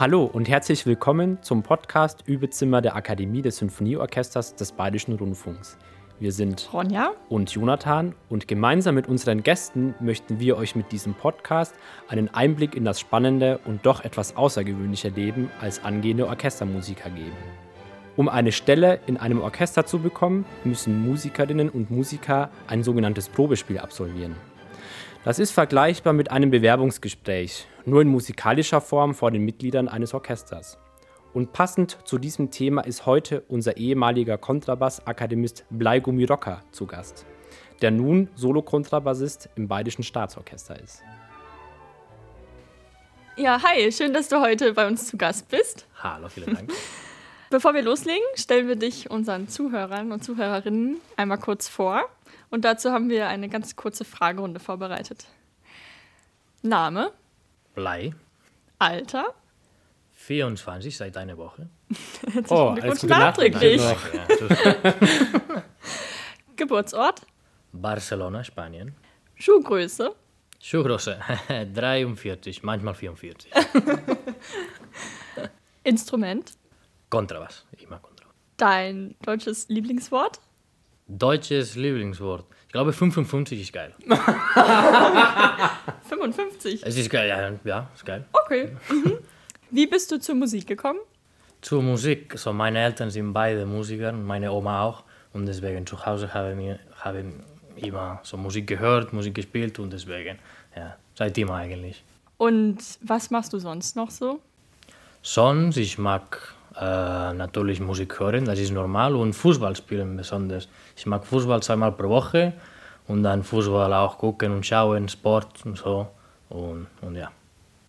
Hallo und herzlich willkommen zum Podcast Übezimmer der Akademie des Sinfonieorchesters des Bayerischen Rundfunks. Wir sind Ronja und Jonathan und gemeinsam mit unseren Gästen möchten wir euch mit diesem Podcast einen Einblick in das spannende und doch etwas außergewöhnliche Leben als angehende Orchestermusiker geben. Um eine Stelle in einem Orchester zu bekommen, müssen Musikerinnen und Musiker ein sogenanntes Probespiel absolvieren. Das ist vergleichbar mit einem Bewerbungsgespräch, nur in musikalischer Form vor den Mitgliedern eines Orchesters. Und passend zu diesem Thema ist heute unser ehemaliger Kontrabass-Akademist Bleigummi Rocker zu Gast, der nun Solo-Kontrabassist im Bayerischen Staatsorchester ist. Ja, hi, schön, dass du heute bei uns zu Gast bist. Hallo, vielen Dank. Bevor wir loslegen, stellen wir dich unseren Zuhörern und Zuhörerinnen einmal kurz vor. Und dazu haben wir eine ganz kurze Fragerunde vorbereitet. Name? Blei. Alter? 24 seit einer Woche. Oh, alles Gute nachträglich. Geburtsort? Barcelona, Spanien. Schuhgröße? Schuhgröße 43, manchmal 44. Instrument? Kontrabass, immer Kontrabass. Dein deutsches Lieblingswort? Deutsches Lieblingswort. Ich glaube 55 ist geil. 55. Es ist geil, ja, ja ist geil. Okay. Mhm. Wie bist du zur Musik gekommen? Zur Musik, so meine Eltern sind beide Musiker, meine Oma auch. Und deswegen zu Hause haben wir haben immer so Musik gehört, Musik gespielt und deswegen, ja, seit immer eigentlich. Und was machst du sonst noch so? Sonst, ich mag äh, natürlich Musik hören, das ist normal, und Fußball spielen besonders. Ich mag Fußball zweimal pro Woche und dann Fußball auch gucken und schauen, Sport und so. Und, und ja.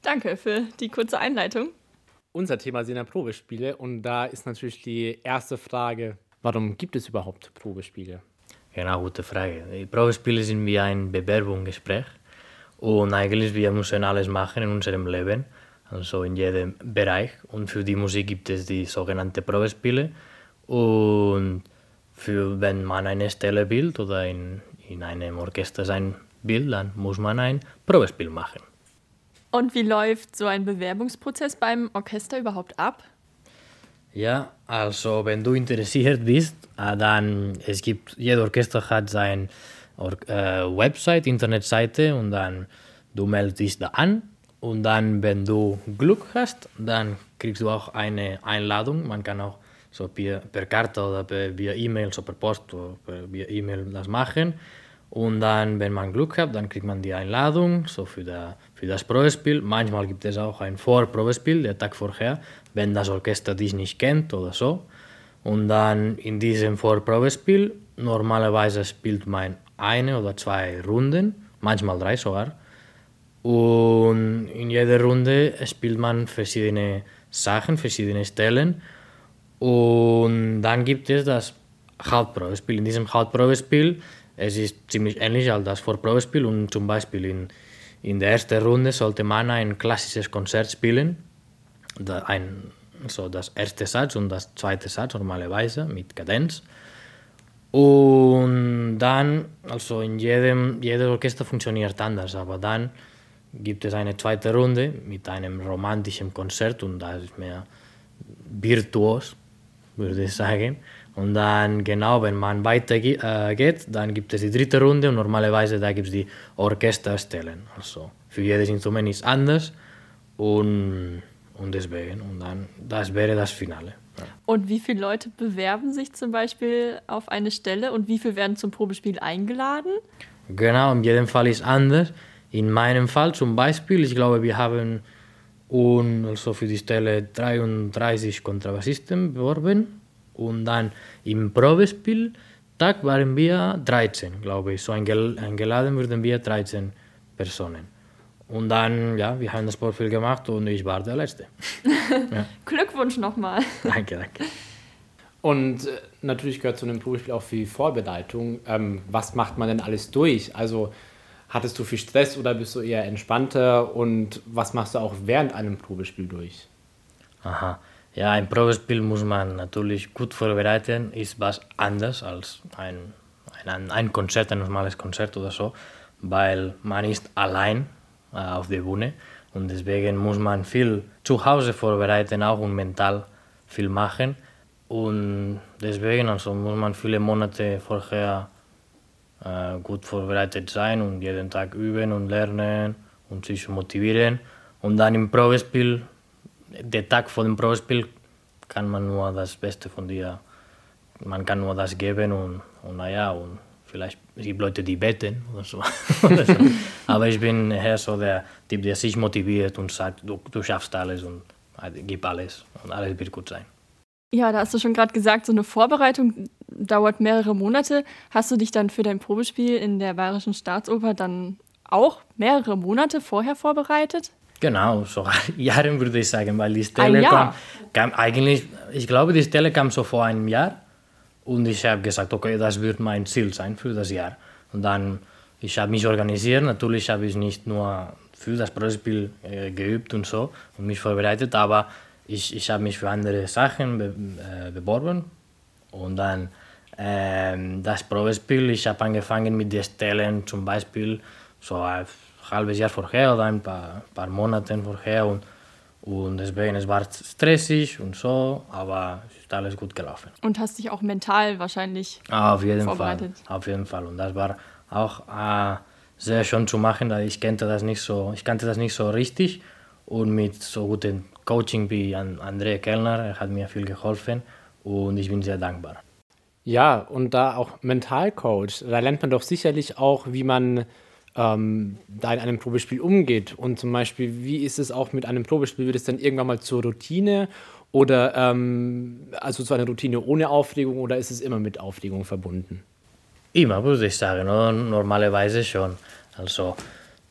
Danke für die kurze Einleitung. Unser Thema sind ja Probespiele und da ist natürlich die erste Frage, warum gibt es überhaupt Probespiele? Genau, gute Frage. Die Probespiele sind wie ein Bewerbungsgespräch und eigentlich wir müssen alles machen in unserem Leben, also in jedem Bereich. Und für die Musik gibt es die sogenannten Probespiele und für wenn man eine Stelle will oder in, in einem Orchester sein will, dann muss man ein Probespiel machen. Und wie läuft so ein Bewerbungsprozess beim Orchester überhaupt ab? Ja, also wenn du interessiert bist, äh, dann es gibt, jeder Orchester hat seine äh, Website, Internetseite und dann du meldest dich da an und dann, wenn du Glück hast, dann kriegst du auch eine Einladung. Man kann auch so per, per Karte oder per, via E-Mail, so per Post oder per, via E-Mail das machen. Und dann, wenn man Glück hat, dann kriegt man die Einladung so für, der, für das Probespiel. Manchmal gibt es auch ein Vorprobespiel, der Tag vorher, wenn das Orchester dich nicht kennt oder so. Und dann in diesem Vorprobespiel, normalerweise spielt man eine oder zwei Runden, manchmal drei sogar. Und in jeder Runde spielt man verschiedene Sachen, verschiedene Stellen. Und dann gibt es das Hauptprobespiel. In diesem Hauptprobespiel, es ist ziemlich ähnlich als das Vorprobespiel und zum Beispiel in, in der ersten Runde sollte man ein klassisches Konzert spielen. Da ein, so das erste Satz und das zweite Satz normalerweise mit Kadenz. Und dann, also in jedem, jedes Orchester funktioniert anders, aber dann gibt es eine zweite Runde mit einem romantischen Konzert und das ist mehr virtuos, würde ich sagen. Und dann genau, wenn man weitergeht, äh, geht, dann gibt es die dritte Runde und normalerweise da gibt es die Orchesterstellen. Also für jedes Instrument ist anders und, und deswegen. Und dann, das wäre das Finale. Ja. Und wie viele Leute bewerben sich zum Beispiel auf eine Stelle und wie viele werden zum Probespiel eingeladen? Genau, in jedem Fall ist anders. In meinem Fall zum Beispiel, ich glaube, wir haben und also für die Stelle 33 Kontrabassisten beworben und dann im Probespieltag waren wir 13, glaube ich. So eingel eingeladen wurden wir 13 Personen. Und dann, ja, wir haben das Profil gemacht und ich war der Letzte. ja. Glückwunsch nochmal. Danke, danke. Und äh, natürlich gehört zu einem Probespiel auch viel Vorbereitung. Ähm, was macht man denn alles durch? Also hattest du viel Stress oder bist du eher entspannter? Und was machst du auch während einem Probespiel durch? Aha. Ja, ein Probespiel muss man natürlich gut vorbereiten, ist was anders als ein, ein, ein Konzert, ein normales Konzert oder so, weil man ist allein äh, auf der Bühne. Und deswegen muss man viel zu Hause vorbereiten auch und mental viel machen. Und deswegen also muss man viele Monate vorher äh, gut vorbereitet sein und jeden Tag üben und lernen und sich motivieren. Und dann im Probespiel, der Tag vor dem Probespiel, kann man nur das Beste von dir, man kann nur das geben und, und naja, und vielleicht es gibt Leute, die beten oder so. Aber ich bin eher so der Typ, der sich motiviert und sagt, du, du schaffst alles und gib alles und alles wird gut sein. Ja, da hast du schon gerade gesagt, so eine Vorbereitung dauert mehrere Monate. Hast du dich dann für dein Probespiel in der Bayerischen Staatsoper dann auch mehrere Monate vorher vorbereitet? Genau, sogar Jahre würde ich sagen, weil die Stelle kam, kam, eigentlich, ich glaube, die Stelle kam so vor einem Jahr und ich habe gesagt, okay, das wird mein Ziel sein für das Jahr. Und dann, ich habe mich organisiert, natürlich habe ich nicht nur für das Probespiel äh, geübt und so und mich vorbereitet, aber ich, ich habe mich für andere Sachen be, äh, beworben und dann das Probespiel, ich habe angefangen mit den Stellen zum Beispiel so ein halbes Jahr vorher oder ein paar, paar Monate vorher und, und deswegen es war stressig und so, aber es ist alles gut gelaufen. Und hast dich auch mental wahrscheinlich auf jeden vorbereitet. Fall, auf jeden Fall und das war auch äh, sehr schön zu machen, ich kannte das nicht so, ich kannte das nicht so richtig und mit so gutem Coaching wie André Kellner, er hat mir viel geholfen und ich bin sehr dankbar. Ja, und da auch Mentalcoach, da lernt man doch sicherlich auch, wie man ähm, da in einem Probespiel umgeht. Und zum Beispiel, wie ist es auch mit einem Probespiel? Wird es dann irgendwann mal zur Routine oder ähm, also zu einer Routine ohne Aufregung oder ist es immer mit Aufregung verbunden? Immer, würde ich sagen, oder? normalerweise schon. Also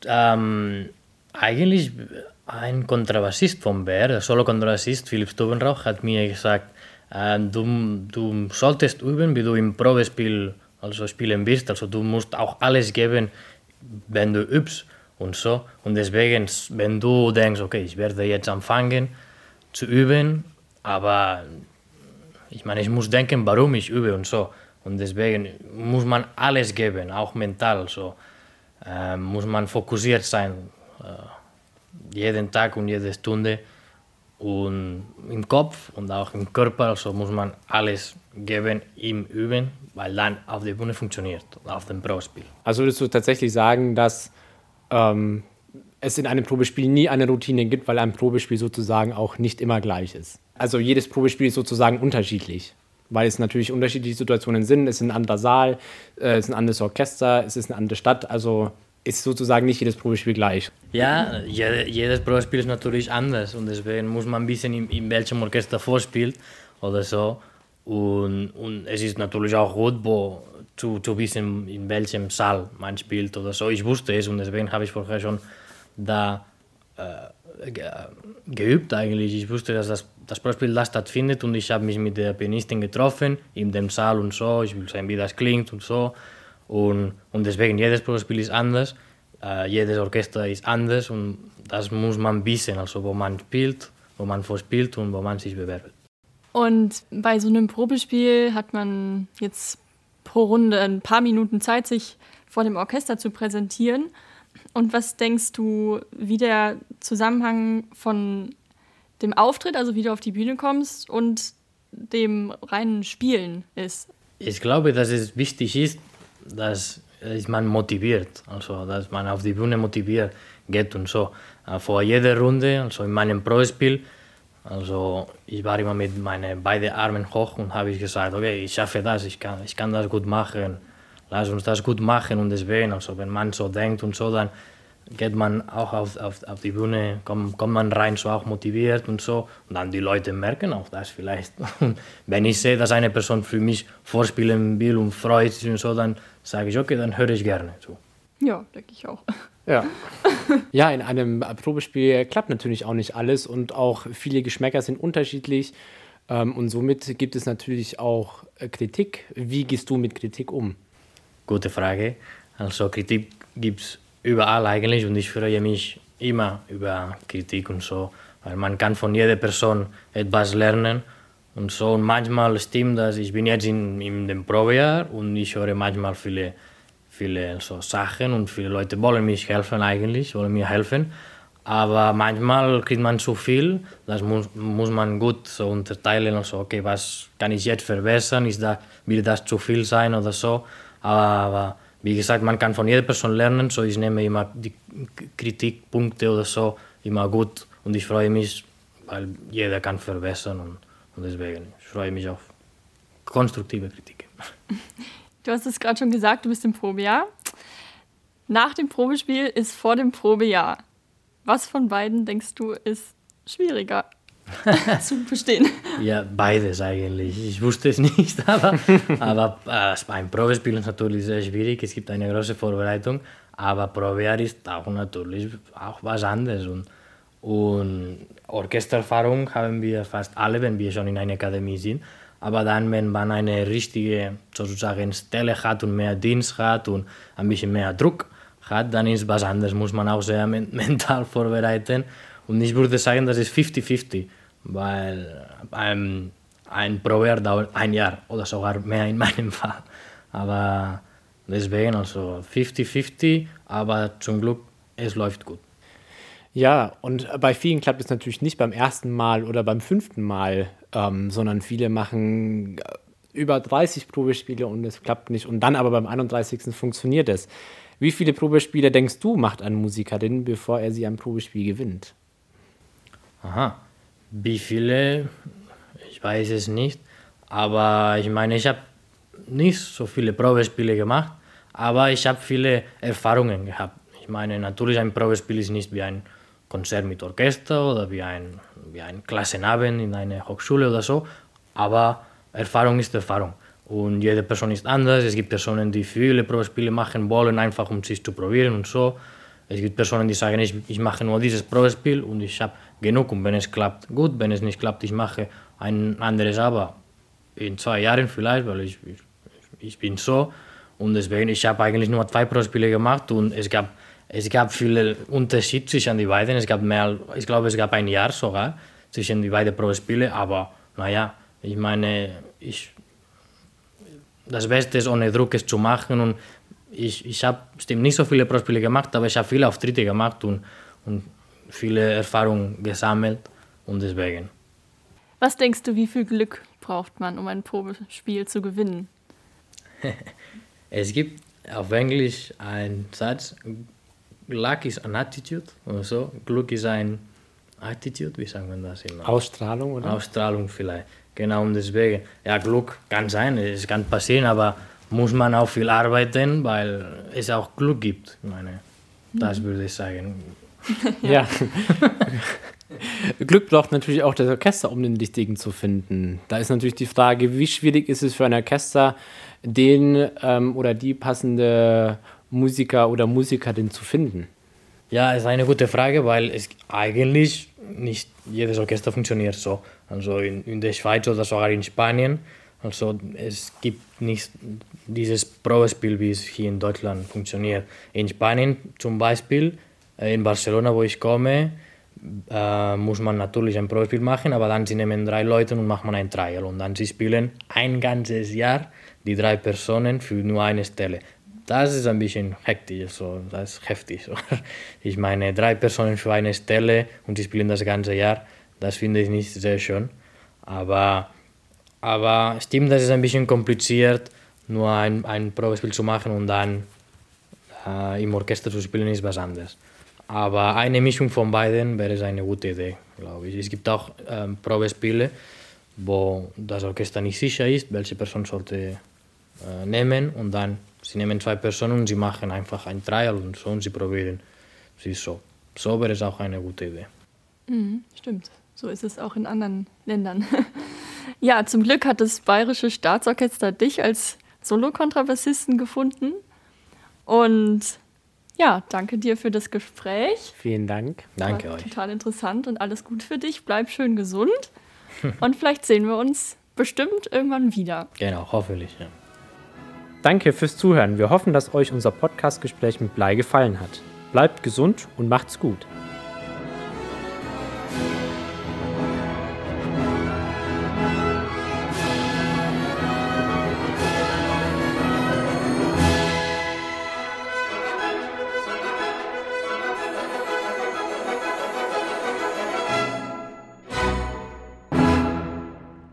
ähm, eigentlich ein Kontrabassist von Bär, der Solo-Kontrabassist Philipp Stubenrauch, hat mir gesagt, du, du solltest üben, wie du im Probespiel also spielen wirst. Also du musst auch alles geben, wenn du übst und so. Und deswegen, wenn du denkst, okay, ich werde jetzt anfangen zu üben, aber ich meine, ich muss denken, warum ich übe und so. Und deswegen muss man alles geben, auch mental. So. Äh, muss man fokussiert sein. Äh, jeden Tag und jede Stunde. Und im Kopf und auch im Körper also muss man alles geben im Üben, weil dann auf der Bühne funktioniert, auf dem Probespiel. Also würdest du tatsächlich sagen, dass ähm, es in einem Probespiel nie eine Routine gibt, weil ein Probespiel sozusagen auch nicht immer gleich ist? Also jedes Probespiel ist sozusagen unterschiedlich, weil es natürlich unterschiedliche Situationen sind. Es ist ein anderer Saal, äh, es ist ein anderes Orchester, es ist eine andere Stadt. Also ist sozusagen nicht jedes Probespiel gleich. Ja, jedes Probespiel ist natürlich anders und deswegen muss man bisschen in, in welchem Orchester vorspielt oder so. Und, und es ist natürlich auch gut, wo, zu, zu wissen, in welchem Saal man spielt oder so. Ich wusste es und deswegen habe ich vorher schon da äh, geübt eigentlich. Ich wusste, dass das, das Probespiel da stattfindet und ich habe mich mit der Pianistin getroffen in dem Saal und so. Ich will sehen, wie das klingt und so. Und, und deswegen, jedes Probespiel ist anders, äh, jedes Orchester ist anders und das muss man wissen, also wo man spielt, wo man vorspielt und wo man sich bewerbt. Und bei so einem Probespiel hat man jetzt pro Runde ein paar Minuten Zeit, sich vor dem Orchester zu präsentieren. Und was denkst du, wie der Zusammenhang von dem Auftritt, also wie du auf die Bühne kommst, und dem reinen Spielen ist? Ich glaube, dass es wichtig ist, dass man motiviert, also dass man auf die Bühne motiviert. Geht und so. Äh, vor jeder Runde, also in meinem Pro-Spiel, also ich war immer mit meinen beiden Armen hoch und habe ich gesagt, okay, ich schaffe das, ich kann, ich kann das gut machen, lass uns das gut machen und deswegen, also wenn man so denkt und so, dann geht man auch auf, auf, auf die Bühne, kommt, kommt man rein, so auch motiviert und so. Und dann die Leute merken auch das vielleicht. Wenn ich sehe, dass eine Person für mich vorspielen will und freut sich und so, dann sage ich, okay, dann höre ich gerne zu. Ja, denke ich auch. Ja. ja, in einem Probespiel klappt natürlich auch nicht alles und auch viele Geschmäcker sind unterschiedlich. Ähm, und somit gibt es natürlich auch äh, Kritik. Wie gehst du mit Kritik um? Gute Frage. Also Kritik gibt es überall eigentlich und ich freue mich immer über Kritik und so, weil man kann von jeder Person etwas lernen und so. Und manchmal stimmt das, ich bin jetzt in, in dem Probejahr und ich höre manchmal viele, viele so Sachen und viele Leute wollen mich helfen eigentlich, wollen mir helfen. Aber manchmal kriegt man zu viel, das muss, muss man gut so unterteilen und so, okay, was kann ich jetzt verbessern, ist da, will das zu viel sein oder so. Aber, aber wie gesagt, man kann von jeder Person lernen, so ich nehme immer die Kritikpunkte oder so immer gut und ich freue mich, weil jeder kann verbessern und, und deswegen ich freue mich auf konstruktive Kritik. Du hast es gerade schon gesagt, du bist im Probejahr. Nach dem Probespiel ist vor dem Probejahr. Was von beiden denkst du ist schwieriger zu bestehen? Ja, beides eigentlich. Ich wusste es nicht, aber, aber äh, ein Probespiel ist natürlich sehr schwierig. Es gibt eine große Vorbereitung, aber Probejahr ist auch natürlich auch was anderes. Und, und Orchestererfahrung haben wir fast alle, wenn wir schon in einer Akademie sind. Aber dann, wenn man eine richtige sozusagen Stelle hat und mehr Dienst hat und ein bisschen mehr Druck hat, dann ist was anderes, muss man auch sehr mental vorbereiten. Und ich würde sagen, das ist 50-50, weil ein, ein Probejahr dauert ein Jahr oder sogar mehr in meinem Fall. Aber deswegen also 50-50, aber zum Glück, es läuft gut. Ja, und bei vielen klappt es natürlich nicht beim ersten Mal oder beim fünften Mal, ähm, sondern viele machen äh, über 30 Probespiele und es klappt nicht. Und dann aber beim 31. funktioniert es. Wie viele Probespiele denkst du, macht ein Musiker denn, bevor er sie ein Probespiel gewinnt? Aha, wie viele? Ich weiß es nicht. Aber ich meine, ich habe nicht so viele Probespiele gemacht, aber ich habe viele Erfahrungen gehabt. Ich meine, natürlich ein Probespiel ist nicht wie ein Konzert mit Orchester oder wie ein, wie ein Klassenabend in einer Hochschule oder so, aber Erfahrung ist Erfahrung. Und jede Person ist anders. Es gibt Personen, die viele Probespiele machen wollen, einfach um sich zu probieren und so. Es gibt Personen, die sagen, ich, ich mache nur dieses Probespiel und ich habe genug. Und wenn es klappt, gut. Wenn es nicht klappt, ich mache ein anderes, aber in zwei Jahren vielleicht, weil ich, ich, ich bin so. Und deswegen, ich habe eigentlich nur zwei Probespiele gemacht und es gab es gab viele Unterschiede zwischen den beiden. Es gab mehr, ich glaube, es gab ein Jahr sogar zwischen den beiden Probespiele. Aber naja, ich meine, ich, das Beste ist ohne Druck es zu machen. Und ich, ich habe nicht so viele Probespiele gemacht, aber ich habe viele Auftritte gemacht und, und viele Erfahrungen gesammelt. Und deswegen. Was denkst du, wie viel Glück braucht man, um ein Probespiel zu gewinnen? es gibt auf Englisch einen Satz, Luck ist an Attitude oder so. Glück ist ein Attitude, wie sagen wir das immer? Ausstrahlung, oder? Ausstrahlung vielleicht. Genau, und deswegen, ja, Glück kann sein, es kann passieren, aber muss man auch viel arbeiten, weil es auch Glück gibt. Ich meine, das mhm. würde ich sagen. ja. Glück braucht natürlich auch das Orchester, um den Richtigen zu finden. Da ist natürlich die Frage, wie schwierig ist es für ein Orchester, den ähm, oder die passende Musiker oder Musikerin zu finden? Ja, ist eine gute Frage, weil es eigentlich nicht jedes Orchester funktioniert so. Also in, in der Schweiz oder sogar in Spanien. Also es gibt nicht dieses Probespiel, wie es hier in Deutschland funktioniert. In Spanien zum Beispiel, äh, in Barcelona, wo ich komme, äh, muss man natürlich ein Probespiel machen, aber dann sie nehmen drei Leute und macht man ein Trial. Und dann sie spielen ein ganzes Jahr die drei Personen für nur eine Stelle. Das ist ein bisschen hektisch, so, das ist heftig. So. Ich meine, drei Personen für eine Stelle und die spielen das ganze Jahr, das finde ich nicht sehr schön. Aber, aber stimmt, das ist ein bisschen kompliziert, nur ein, ein Probespiel zu machen und dann äh, im Orchester zu spielen, ist was anderes. Aber eine Mischung von beiden wäre eine gute Idee, glaube ich. Es gibt auch ähm, Probespiele, wo das Orchester nicht sicher ist, welche Person sollte äh, nehmen und dann Sie nehmen zwei Personen und sie machen einfach ein Trial und so und sie probieren. Sie so. So wäre es auch eine gute Idee. Mhm, stimmt. So ist es auch in anderen Ländern. ja, zum Glück hat das Bayerische Staatsorchester dich als Solokontrabassisten gefunden. Und ja, danke dir für das Gespräch. Vielen Dank. Danke War euch. Total interessant und alles gut für dich. Bleib schön gesund. und vielleicht sehen wir uns bestimmt irgendwann wieder. Genau, hoffentlich. Ja. Danke fürs Zuhören. Wir hoffen, dass euch unser Podcastgespräch mit Blei gefallen hat. Bleibt gesund und macht's gut.